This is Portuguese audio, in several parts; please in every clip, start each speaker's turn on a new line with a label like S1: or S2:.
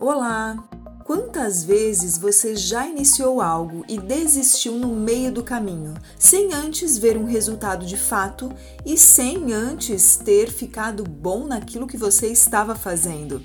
S1: Olá! Quantas vezes você já iniciou algo e desistiu no meio do caminho, sem antes ver um resultado de fato e sem antes ter ficado bom naquilo que você estava fazendo?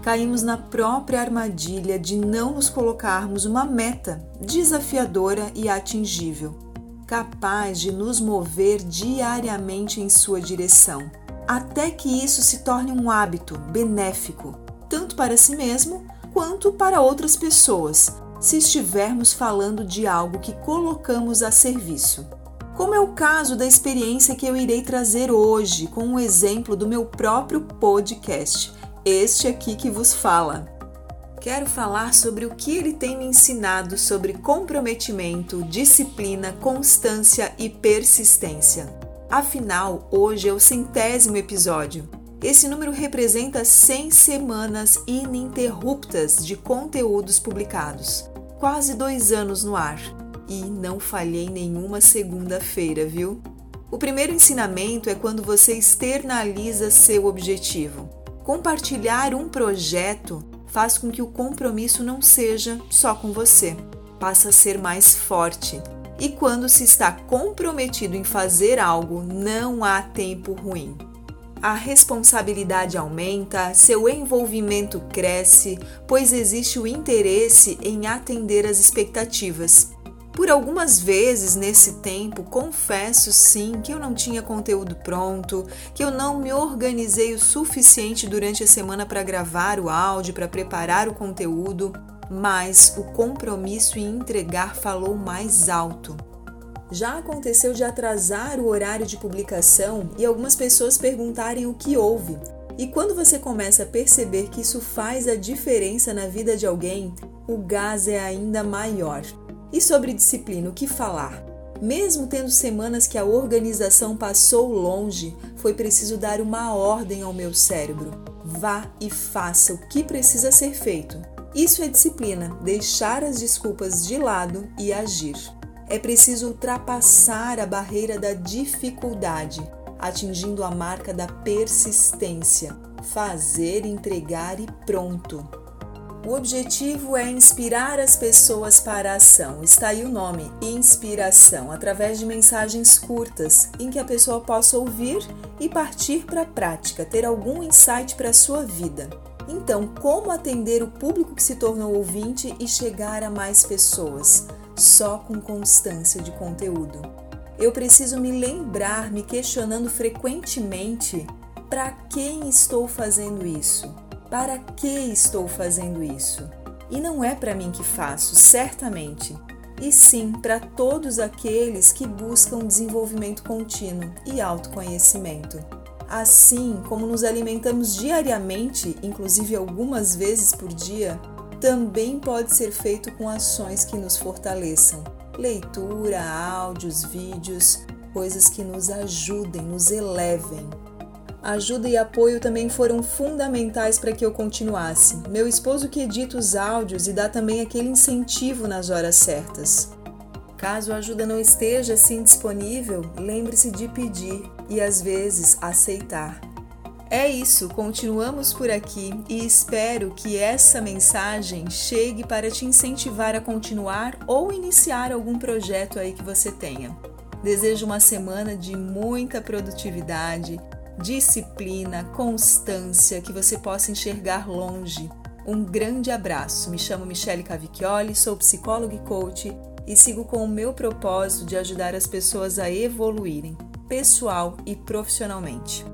S1: Caímos na própria armadilha de não nos colocarmos uma meta desafiadora e atingível, capaz de nos mover diariamente em sua direção, até que isso se torne um hábito benéfico tanto para si mesmo quanto para outras pessoas, se estivermos falando de algo que colocamos a serviço. Como é o caso da experiência que eu irei trazer hoje com um exemplo do meu próprio podcast, este aqui que vos fala. Quero falar sobre o que ele tem me ensinado sobre comprometimento, disciplina, constância e persistência. Afinal, hoje é o centésimo episódio esse número representa 100 semanas ininterruptas de conteúdos publicados, quase dois anos no ar. E não falhei nenhuma segunda-feira, viu? O primeiro ensinamento é quando você externaliza seu objetivo. Compartilhar um projeto faz com que o compromisso não seja só com você, passa a ser mais forte. E quando se está comprometido em fazer algo, não há tempo ruim a responsabilidade aumenta, seu envolvimento cresce, pois existe o interesse em atender às expectativas. Por algumas vezes nesse tempo, confesso sim que eu não tinha conteúdo pronto, que eu não me organizei o suficiente durante a semana para gravar o áudio, para preparar o conteúdo, mas o compromisso em entregar falou mais alto. Já aconteceu de atrasar o horário de publicação e algumas pessoas perguntarem o que houve. E quando você começa a perceber que isso faz a diferença na vida de alguém, o gás é ainda maior. E sobre disciplina, o que falar? Mesmo tendo semanas que a organização passou longe, foi preciso dar uma ordem ao meu cérebro. Vá e faça o que precisa ser feito. Isso é disciplina, deixar as desculpas de lado e agir é preciso ultrapassar a barreira da dificuldade, atingindo a marca da persistência, fazer, entregar e pronto. O objetivo é inspirar as pessoas para a ação. Está aí o nome, inspiração, através de mensagens curtas em que a pessoa possa ouvir e partir para a prática, ter algum insight para a sua vida. Então, como atender o público que se tornou ouvinte e chegar a mais pessoas? Só com constância de conteúdo. Eu preciso me lembrar, me questionando frequentemente: para quem estou fazendo isso? Para que estou fazendo isso? E não é para mim que faço, certamente, e sim para todos aqueles que buscam desenvolvimento contínuo e autoconhecimento. Assim como nos alimentamos diariamente, inclusive algumas vezes por dia, também pode ser feito com ações que nos fortaleçam. Leitura, áudios, vídeos, coisas que nos ajudem, nos elevem. Ajuda e apoio também foram fundamentais para que eu continuasse. Meu esposo que edita os áudios e dá também aquele incentivo nas horas certas. Caso a ajuda não esteja assim disponível, lembre-se de pedir e às vezes aceitar. É isso, continuamos por aqui e espero que essa mensagem chegue para te incentivar a continuar ou iniciar algum projeto aí que você tenha. Desejo uma semana de muita produtividade, disciplina, constância, que você possa enxergar longe. Um grande abraço. Me chamo Michele Cavicchioli, sou psicóloga e coach e sigo com o meu propósito de ajudar as pessoas a evoluírem, pessoal e profissionalmente.